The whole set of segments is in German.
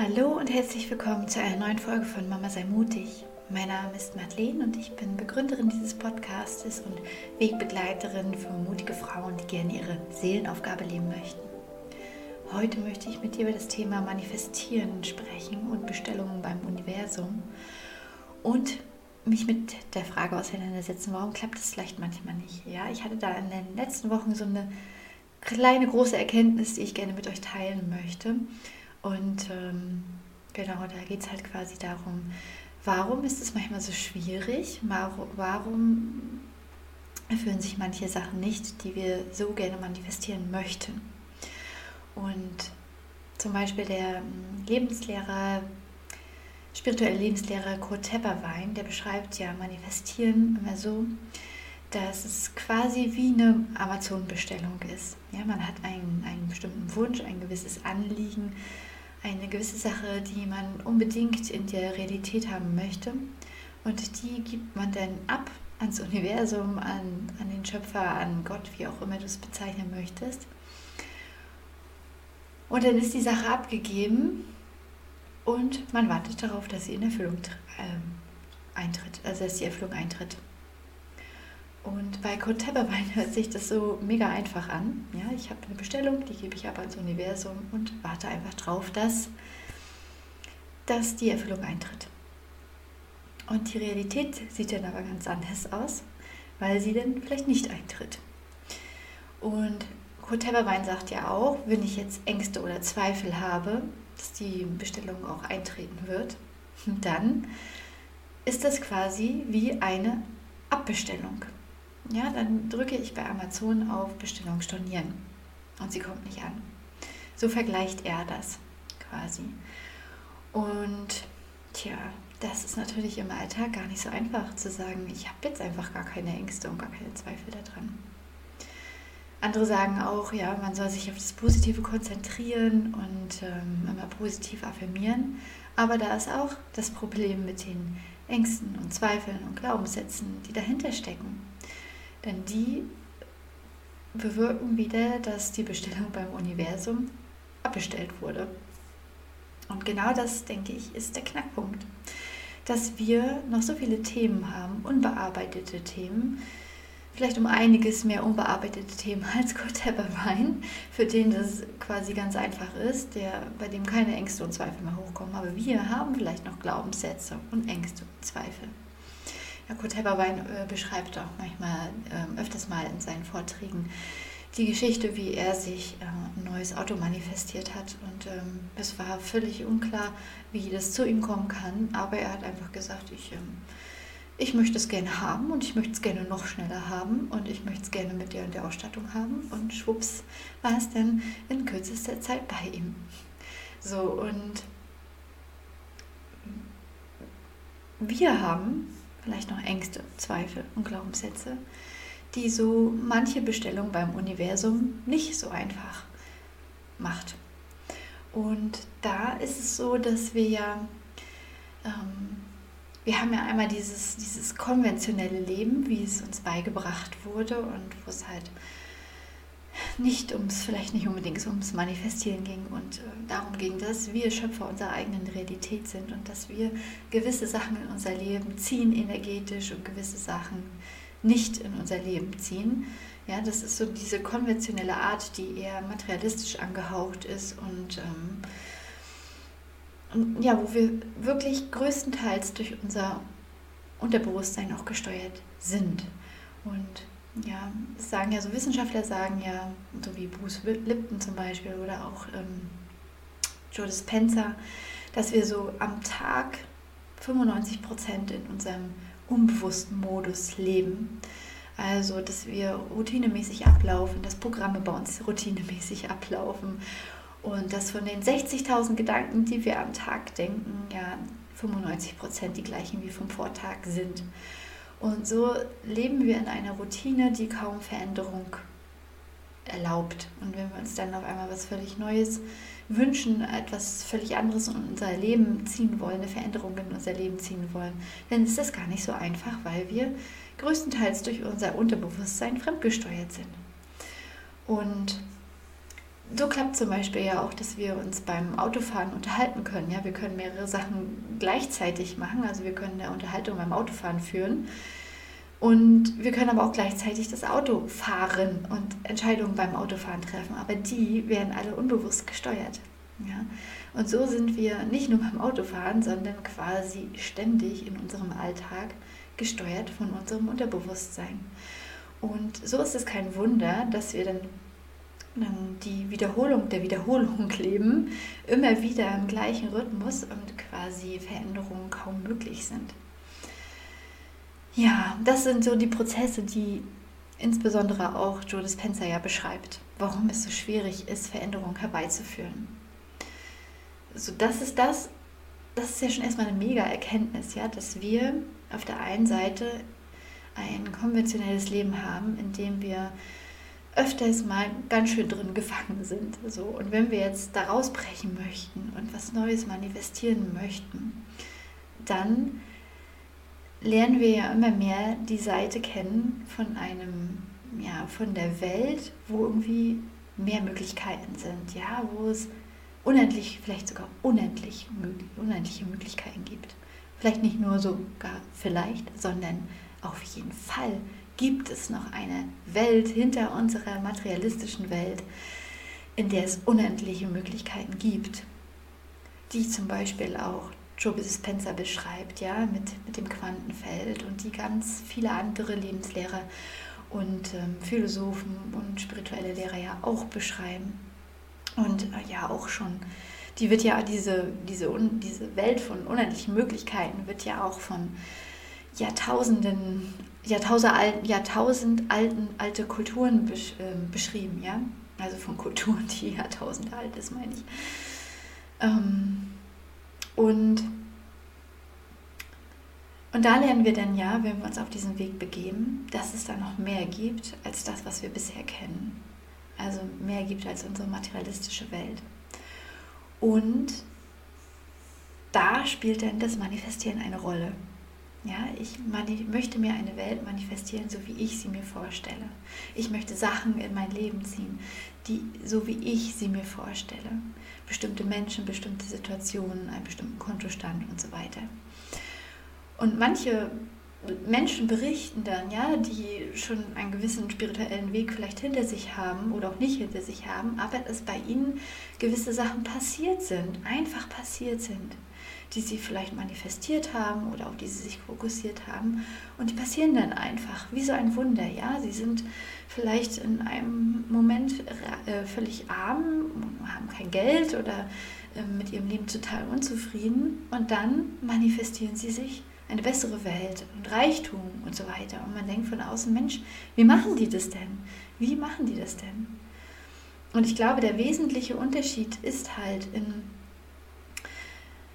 Hallo und herzlich willkommen zu einer neuen Folge von Mama sei mutig. Mein Name ist Madeleine und ich bin Begründerin dieses Podcastes und Wegbegleiterin für mutige Frauen, die gerne ihre Seelenaufgabe leben möchten. Heute möchte ich mit dir über das Thema Manifestieren sprechen und Bestellungen beim Universum und mich mit der Frage auseinandersetzen, warum klappt es vielleicht manchmal nicht. Ja, ich hatte da in den letzten Wochen so eine kleine große Erkenntnis, die ich gerne mit euch teilen möchte. Und ähm, genau, da geht es halt quasi darum, warum ist es manchmal so schwierig? Warum erfüllen sich manche Sachen nicht, die wir so gerne manifestieren möchten? Und zum Beispiel der ähm, Lebenslehrer, spirituelle Lebenslehrer Kurt Tepperwein, der beschreibt ja Manifestieren immer so, dass es quasi wie eine Amazon-Bestellung ist. Ja, man hat einen, einen bestimmten Wunsch, ein gewisses Anliegen, eine gewisse Sache, die man unbedingt in der Realität haben möchte. Und die gibt man dann ab ans Universum, an, an den Schöpfer, an Gott, wie auch immer du es bezeichnen möchtest. Und dann ist die Sache abgegeben und man wartet darauf, dass sie in Erfüllung äh, eintritt, also dass die Erfüllung eintritt. Und bei Code Tepperwein hört sich das so mega einfach an. Ja, ich habe eine Bestellung, die gebe ich ab ans Universum und warte einfach drauf, dass, dass die Erfüllung eintritt. Und die Realität sieht dann aber ganz anders aus, weil sie dann vielleicht nicht eintritt. Und Code Tepperwein sagt ja auch, wenn ich jetzt Ängste oder Zweifel habe, dass die Bestellung auch eintreten wird, dann ist das quasi wie eine Abbestellung ja, dann drücke ich bei Amazon auf Bestellung stornieren und sie kommt nicht an. So vergleicht er das quasi. Und tja, das ist natürlich im Alltag gar nicht so einfach zu sagen, ich habe jetzt einfach gar keine Ängste und gar keine Zweifel daran. Andere sagen auch, ja, man soll sich auf das Positive konzentrieren und ähm, immer positiv affirmieren. Aber da ist auch das Problem mit den Ängsten und Zweifeln und Glaubenssätzen, die dahinter stecken. Denn die bewirken wieder, dass die Bestellung beim Universum abbestellt wurde. Und genau das, denke ich, ist der Knackpunkt. Dass wir noch so viele Themen haben, unbearbeitete Themen, vielleicht um einiges mehr unbearbeitete Themen als Kurt Tepperwein, für den das quasi ganz einfach ist, der, bei dem keine Ängste und Zweifel mehr hochkommen. Aber wir haben vielleicht noch Glaubenssätze und Ängste und Zweifel. Ja, Kurt Helberwein äh, beschreibt auch manchmal, äh, öfters mal in seinen Vorträgen, die Geschichte, wie er sich äh, ein neues Auto manifestiert hat. Und ähm, es war völlig unklar, wie das zu ihm kommen kann. Aber er hat einfach gesagt, ich, ähm, ich möchte es gerne haben und ich möchte es gerne noch schneller haben und ich möchte es gerne mit der und der Ausstattung haben. Und schwupps war es dann in kürzester Zeit bei ihm. So, und wir haben vielleicht noch Ängste, Zweifel und Glaubenssätze, die so manche Bestellung beim Universum nicht so einfach macht. Und da ist es so, dass wir ja, ähm, wir haben ja einmal dieses, dieses konventionelle Leben, wie es uns beigebracht wurde und wo es halt nicht ums, vielleicht nicht unbedingt ums Manifestieren ging und äh, darum ging, dass wir Schöpfer unserer eigenen Realität sind und dass wir gewisse Sachen in unser Leben ziehen energetisch und gewisse Sachen nicht in unser Leben ziehen. Ja, das ist so diese konventionelle Art, die eher materialistisch angehaucht ist und, ähm, und ja, wo wir wirklich größtenteils durch unser Unterbewusstsein auch gesteuert sind. Und ja, sagen ja so Wissenschaftler sagen ja, so wie Bruce Lipton zum Beispiel oder auch ähm, Joe Dispenza, dass wir so am Tag 95 Prozent in unserem unbewussten Modus leben. Also, dass wir routinemäßig ablaufen, dass Programme bei uns routinemäßig ablaufen und dass von den 60.000 Gedanken, die wir am Tag denken, ja 95 Prozent die gleichen wie vom Vortag sind. Und so leben wir in einer Routine, die kaum Veränderung erlaubt. Und wenn wir uns dann auf einmal was völlig Neues wünschen, etwas völlig anderes in unser Leben ziehen wollen, eine Veränderung in unser Leben ziehen wollen, dann ist das gar nicht so einfach, weil wir größtenteils durch unser Unterbewusstsein fremdgesteuert sind. Und so klappt zum Beispiel ja auch, dass wir uns beim Autofahren unterhalten können. Ja, wir können mehrere Sachen gleichzeitig machen. Also wir können eine Unterhaltung beim Autofahren führen. Und wir können aber auch gleichzeitig das Auto fahren und Entscheidungen beim Autofahren treffen. Aber die werden alle unbewusst gesteuert. Ja? Und so sind wir nicht nur beim Autofahren, sondern quasi ständig in unserem Alltag gesteuert von unserem Unterbewusstsein. Und so ist es kein Wunder, dass wir dann die Wiederholung der Wiederholung leben, immer wieder im gleichen Rhythmus und quasi Veränderungen kaum möglich sind. Ja, das sind so die Prozesse, die insbesondere auch Joe Dispenza ja beschreibt, warum es so schwierig ist, Veränderungen herbeizuführen. So, das ist das, das ist ja schon erstmal eine mega Erkenntnis, ja, dass wir auf der einen Seite ein konventionelles Leben haben, in dem wir öfters mal ganz schön drin gefangen sind. So. Und wenn wir jetzt da rausbrechen möchten und was Neues manifestieren möchten, dann lernen wir ja immer mehr die Seite kennen von einem, ja, von der Welt, wo irgendwie mehr Möglichkeiten sind, ja, wo es unendlich, vielleicht sogar unendlich, unendliche Möglichkeiten gibt. Vielleicht nicht nur sogar vielleicht, sondern auf jeden Fall gibt es noch eine Welt hinter unserer materialistischen Welt, in der es unendliche Möglichkeiten gibt, die zum Beispiel auch Joe Dispenza beschreibt, ja, mit, mit dem Quantenfeld und die ganz viele andere Lebenslehrer und ähm, Philosophen und spirituelle Lehrer ja auch beschreiben. Und äh, ja, auch schon, die wird ja, diese, diese, diese Welt von unendlichen Möglichkeiten wird ja auch von Jahrtausenden Jahrtausend alten, Jahrtausend alten, alte Kulturen besch, äh, beschrieben, ja. Also von Kulturen, die Jahrtausende alt ist, meine ich. Ähm, und, und da lernen wir dann ja, wenn wir uns auf diesen Weg begeben, dass es da noch mehr gibt als das, was wir bisher kennen. Also mehr gibt als unsere materialistische Welt. Und da spielt dann das Manifestieren eine Rolle. Ja, ich möchte mir eine Welt manifestieren, so wie ich sie mir vorstelle. Ich möchte Sachen in mein Leben ziehen, die so wie ich sie mir vorstelle. Bestimmte Menschen, bestimmte Situationen, einen bestimmten Kontostand und so weiter. Und manche Menschen berichten dann, ja, die schon einen gewissen spirituellen Weg vielleicht hinter sich haben oder auch nicht hinter sich haben, aber dass bei ihnen gewisse Sachen passiert sind, einfach passiert sind die sie vielleicht manifestiert haben oder auf die sie sich fokussiert haben. Und die passieren dann einfach, wie so ein Wunder. Ja, sie sind vielleicht in einem Moment äh, völlig arm, haben kein Geld oder äh, mit ihrem Leben total unzufrieden. Und dann manifestieren sie sich eine bessere Welt und Reichtum und so weiter. Und man denkt von außen, Mensch, wie machen die das denn? Wie machen die das denn? Und ich glaube, der wesentliche Unterschied ist halt in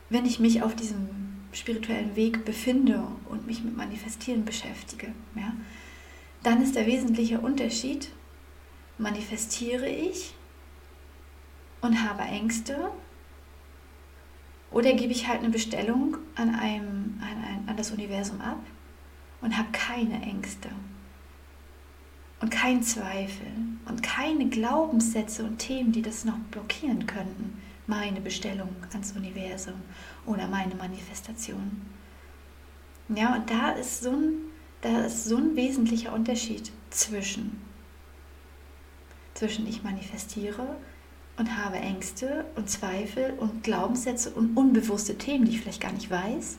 wenn ich mich auf diesem spirituellen Weg befinde und mich mit Manifestieren beschäftige, ja, dann ist der wesentliche Unterschied, manifestiere ich und habe Ängste oder gebe ich halt eine Bestellung an, einem, an, ein, an das Universum ab und habe keine Ängste und keinen Zweifel und keine Glaubenssätze und Themen, die das noch blockieren könnten meine Bestellung ans Universum oder meine Manifestation. Ja, und da ist so ein, da ist so ein wesentlicher Unterschied zwischen, zwischen ich manifestiere und habe Ängste und Zweifel und Glaubenssätze und unbewusste Themen, die ich vielleicht gar nicht weiß,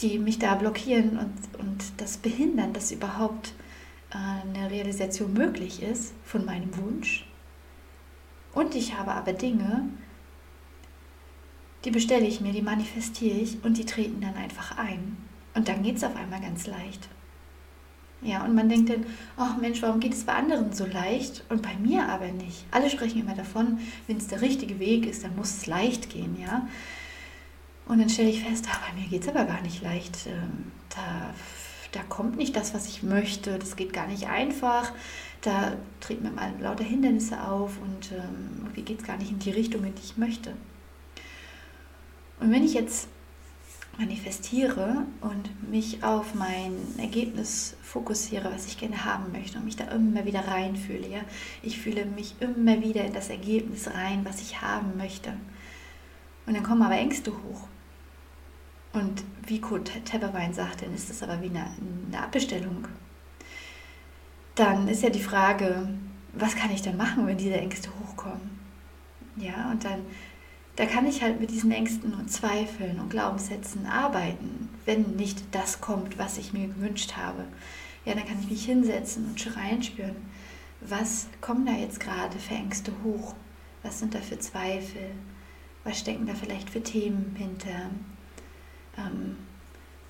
die mich da blockieren und, und das behindern, dass überhaupt äh, eine Realisation möglich ist von meinem Wunsch und ich habe aber Dinge, die bestelle ich mir, die manifestiere ich und die treten dann einfach ein. Und dann geht es auf einmal ganz leicht. Ja, und man denkt dann, ach Mensch, warum geht es bei anderen so leicht und bei mir aber nicht? Alle sprechen immer davon, wenn es der richtige Weg ist, dann muss es leicht gehen, ja. Und dann stelle ich fest, ach, bei mir geht es aber gar nicht leicht. Ähm, da, da kommt nicht das, was ich möchte. Das geht gar nicht einfach da treten mir mal lauter Hindernisse auf und ähm, irgendwie geht es gar nicht in die Richtung, in die ich möchte. Und wenn ich jetzt manifestiere und mich auf mein Ergebnis fokussiere, was ich gerne haben möchte und mich da immer wieder reinfühle. Ja? Ich fühle mich immer wieder in das Ergebnis rein, was ich haben möchte. Und dann kommen aber Ängste hoch. Und wie Kurt Tepperwein sagt, dann ist das aber wie eine, eine Abbestellung. Dann ist ja die Frage, was kann ich denn machen, wenn diese Ängste hochkommen? Ja, und dann da kann ich halt mit diesen Ängsten und Zweifeln und Glaubenssätzen arbeiten, wenn nicht das kommt, was ich mir gewünscht habe. Ja, dann kann ich mich hinsetzen und reinspüren, was kommen da jetzt gerade für Ängste hoch? Was sind da für Zweifel? Was stecken da vielleicht für Themen hinter? Ähm,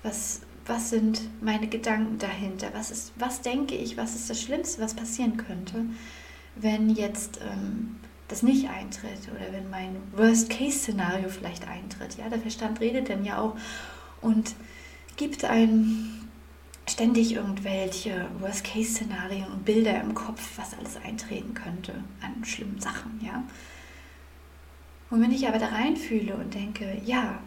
was, was sind meine Gedanken dahinter? Was, ist, was denke ich, was ist das Schlimmste, was passieren könnte, wenn jetzt ähm, das nicht eintritt oder wenn mein Worst-Case-Szenario vielleicht eintritt. Ja, der Verstand redet dann ja auch und gibt einem ständig irgendwelche Worst-Case-Szenarien und Bilder im Kopf, was alles eintreten könnte an schlimmen Sachen. Ja. Und wenn ich aber da reinfühle und denke, ja,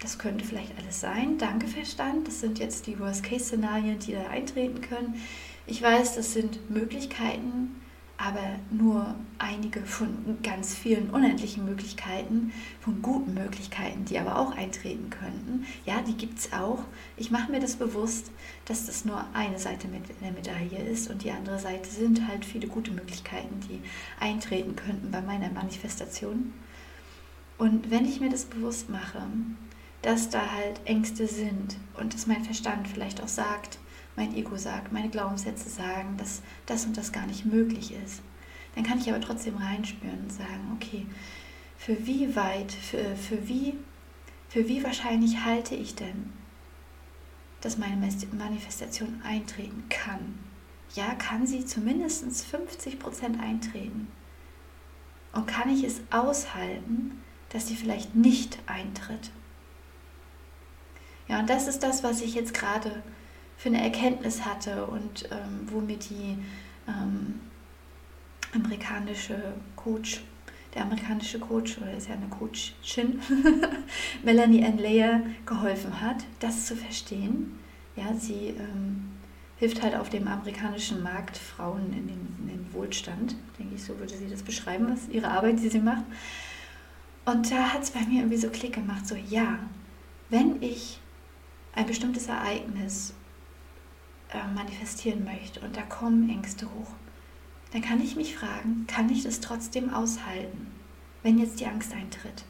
das könnte vielleicht alles sein, danke Verstand, das sind jetzt die Worst-Case-Szenarien, die da eintreten können. Ich weiß, das sind Möglichkeiten, aber nur einige von ganz vielen unendlichen Möglichkeiten, von guten Möglichkeiten, die aber auch eintreten könnten. Ja, die gibt es auch. Ich mache mir das bewusst, dass das nur eine Seite der Medaille ist und die andere Seite sind halt viele gute Möglichkeiten, die eintreten könnten bei meiner Manifestation. Und wenn ich mir das bewusst mache, dass da halt Ängste sind und dass mein Verstand vielleicht auch sagt, mein Ego sagt, meine Glaubenssätze sagen, dass das und das gar nicht möglich ist. Dann kann ich aber trotzdem reinspüren und sagen, okay, für wie weit, für, für, wie, für wie wahrscheinlich halte ich denn, dass meine Manifestation eintreten kann? Ja, kann sie zumindest 50% eintreten? Und kann ich es aushalten, dass sie vielleicht nicht eintritt? Ja, und das ist das, was ich jetzt gerade für eine Erkenntnis hatte und ähm, wo mir die ähm, amerikanische Coach, der amerikanische Coach, oder ist ja eine Coachin, Melanie Ann Leyer, geholfen hat, das zu verstehen. Ja, sie ähm, hilft halt auf dem amerikanischen Markt Frauen in den, in den Wohlstand, denke ich, so würde sie das beschreiben, was ihre Arbeit, die sie macht. Und da hat es bei mir irgendwie so Klick gemacht, so ja, wenn ich ein bestimmtes Ereignis äh, manifestieren möchte und da kommen Ängste hoch, dann kann ich mich fragen, kann ich das trotzdem aushalten, wenn jetzt die Angst eintritt?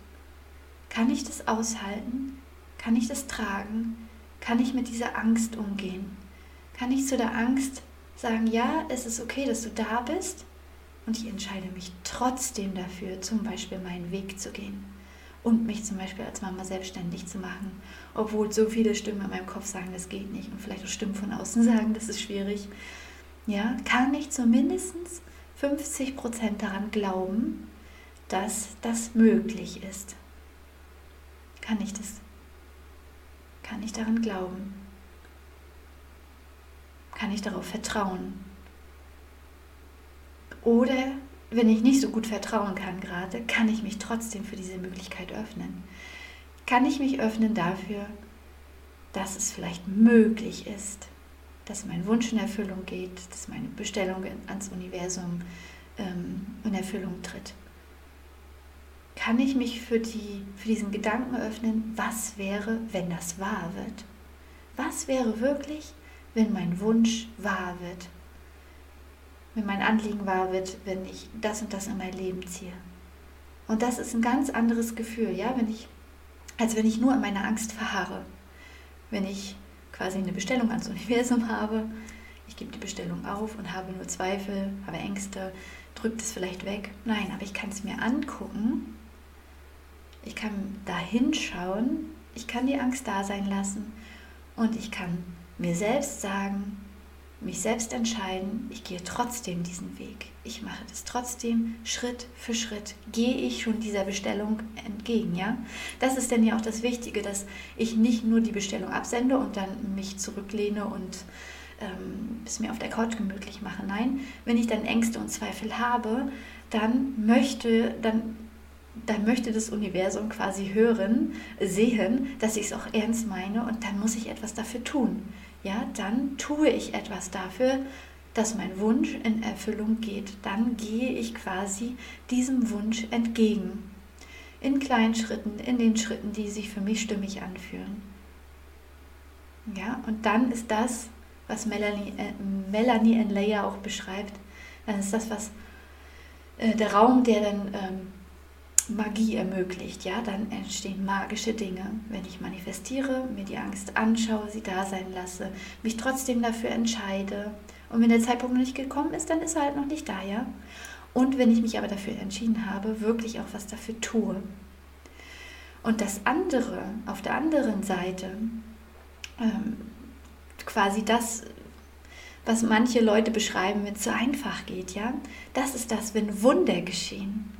Kann ich das aushalten? Kann ich das tragen? Kann ich mit dieser Angst umgehen? Kann ich zu der Angst sagen, ja, es ist okay, dass du da bist und ich entscheide mich trotzdem dafür, zum Beispiel meinen Weg zu gehen? Und mich zum Beispiel als Mama selbstständig zu machen, obwohl so viele Stimmen in meinem Kopf sagen, das geht nicht und vielleicht auch Stimmen von außen sagen, das ist schwierig. Ja, kann ich zumindest 50 Prozent daran glauben, dass das möglich ist? Kann ich das? Kann ich daran glauben? Kann ich darauf vertrauen? Oder wenn ich nicht so gut vertrauen kann gerade, kann ich mich trotzdem für diese Möglichkeit öffnen. Kann ich mich öffnen dafür, dass es vielleicht möglich ist, dass mein Wunsch in Erfüllung geht, dass meine Bestellung ans Universum ähm, in Erfüllung tritt. Kann ich mich für, die, für diesen Gedanken öffnen, was wäre, wenn das wahr wird? Was wäre wirklich, wenn mein Wunsch wahr wird? Wenn mein Anliegen wahr wird, wenn ich das und das in mein Leben ziehe. Und das ist ein ganz anderes Gefühl, ja, wenn ich, als wenn ich nur in meiner Angst verharre. Wenn ich quasi eine Bestellung ans Universum habe, ich gebe die Bestellung auf und habe nur Zweifel, habe Ängste, drückt es vielleicht weg. Nein, aber ich kann es mir angucken, ich kann da hinschauen, ich kann die Angst da sein lassen und ich kann mir selbst sagen, mich selbst entscheiden, ich gehe trotzdem diesen Weg. Ich mache das trotzdem Schritt für Schritt. Gehe ich schon dieser Bestellung entgegen, ja? Das ist denn ja auch das Wichtige, dass ich nicht nur die Bestellung absende und dann mich zurücklehne und ähm, es mir auf der Couch gemütlich mache. Nein, wenn ich dann Ängste und Zweifel habe, dann möchte, dann dann möchte das Universum quasi hören, sehen, dass ich es auch ernst meine und dann muss ich etwas dafür tun. Ja, dann tue ich etwas dafür, dass mein Wunsch in Erfüllung geht. Dann gehe ich quasi diesem Wunsch entgegen. In kleinen Schritten, in den Schritten, die sich für mich stimmig anfühlen. Ja, und dann ist das, was Melanie, äh, Melanie and Leia auch beschreibt, dann ist das, was äh, der Raum, der dann ähm, Magie ermöglicht, ja, dann entstehen magische Dinge. Wenn ich manifestiere, mir die Angst anschaue, sie da sein lasse, mich trotzdem dafür entscheide. Und wenn der Zeitpunkt noch nicht gekommen ist, dann ist er halt noch nicht da, ja. Und wenn ich mich aber dafür entschieden habe, wirklich auch was dafür tue. Und das andere, auf der anderen Seite, ähm, quasi das, was manche Leute beschreiben, wenn es so einfach geht, ja, das ist das, wenn Wunder geschehen,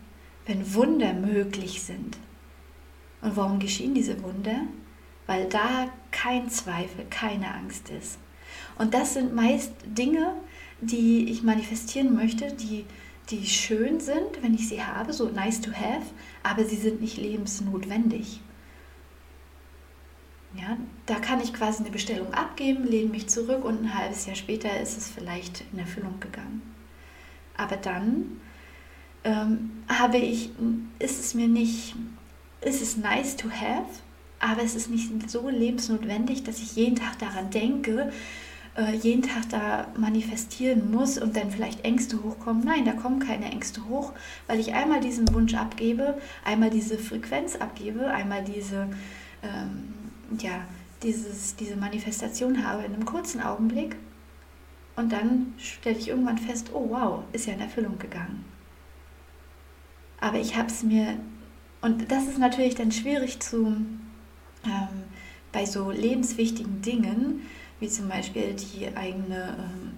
wenn Wunder möglich sind. Und warum geschehen diese Wunder? Weil da kein Zweifel, keine Angst ist. Und das sind meist Dinge, die ich manifestieren möchte, die, die schön sind, wenn ich sie habe, so nice to have, aber sie sind nicht lebensnotwendig. Ja, da kann ich quasi eine Bestellung abgeben, lehne mich zurück und ein halbes Jahr später ist es vielleicht in Erfüllung gegangen. Aber dann ähm, habe ich, ist es mir nicht, ist es nice to have, aber es ist nicht so lebensnotwendig, dass ich jeden Tag daran denke, äh, jeden Tag da manifestieren muss und dann vielleicht Ängste hochkommen. Nein, da kommen keine Ängste hoch, weil ich einmal diesen Wunsch abgebe, einmal diese Frequenz abgebe, einmal diese ähm, ja, dieses, diese Manifestation habe in einem kurzen Augenblick und dann stelle ich irgendwann fest, oh wow, ist ja in Erfüllung gegangen. Aber ich habe es mir, und das ist natürlich dann schwierig zu, ähm, bei so lebenswichtigen Dingen, wie zum Beispiel die eigene ähm,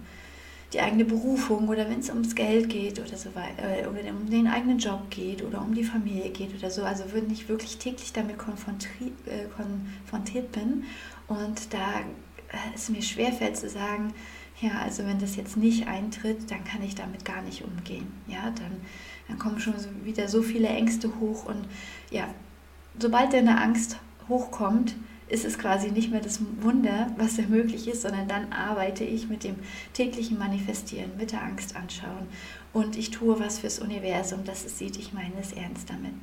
die eigene Berufung oder wenn es ums Geld geht oder so weiter äh, oder um den eigenen Job geht oder um die Familie geht oder so. Also wenn ich wirklich täglich damit konfrontiert, äh, konfrontiert bin und da äh, es mir schwerfällt zu sagen, ja, also wenn das jetzt nicht eintritt, dann kann ich damit gar nicht umgehen. Ja, dann, dann kommen schon wieder so viele Ängste hoch und ja, sobald deine Angst hochkommt, ist es quasi nicht mehr das Wunder, was da möglich ist, sondern dann arbeite ich mit dem täglichen Manifestieren, mit der Angst anschauen und ich tue was fürs Universum, dass es sieht, ich meine es ernst damit.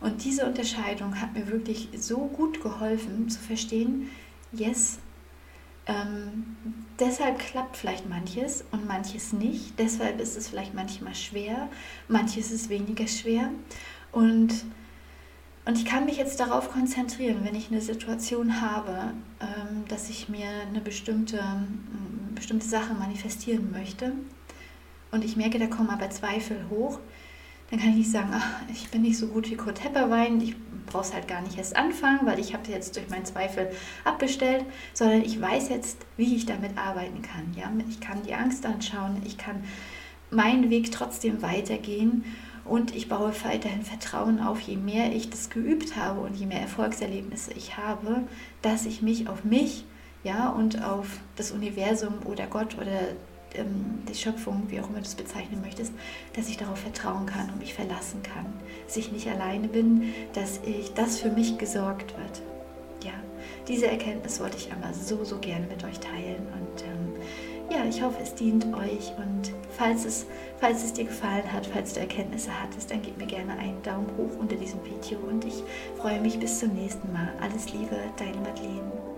Und diese Unterscheidung hat mir wirklich so gut geholfen zu verstehen, yes, ähm, deshalb klappt vielleicht manches und manches nicht. Deshalb ist es vielleicht manchmal schwer, manches ist weniger schwer. Und und ich kann mich jetzt darauf konzentrieren, wenn ich eine Situation habe, ähm, dass ich mir eine bestimmte, bestimmte Sache manifestieren möchte und ich merke, da kommen aber Zweifel hoch, dann kann ich nicht sagen, ach, ich bin nicht so gut wie Kurt Hepperwein, ich brauche es halt gar nicht erst anfangen, weil ich habe jetzt durch meinen Zweifel abbestellt, sondern ich weiß jetzt, wie ich damit arbeiten kann. Ja? Ich kann die Angst anschauen, ich kann meinen Weg trotzdem weitergehen und ich baue weiterhin Vertrauen auf, je mehr ich das geübt habe und je mehr Erfolgserlebnisse ich habe, dass ich mich auf mich ja, und auf das Universum oder Gott oder die Schöpfung, wie auch immer du es bezeichnen möchtest, dass ich darauf vertrauen kann und mich verlassen kann, dass ich nicht alleine bin, dass ich das für mich gesorgt wird. Ja, diese Erkenntnis wollte ich einmal so, so gerne mit euch teilen und ähm, ja, ich hoffe, es dient euch und falls es, falls es dir gefallen hat, falls du Erkenntnisse hattest, dann gib mir gerne einen Daumen hoch unter diesem Video und ich freue mich bis zum nächsten Mal. Alles Liebe, deine Madeleine.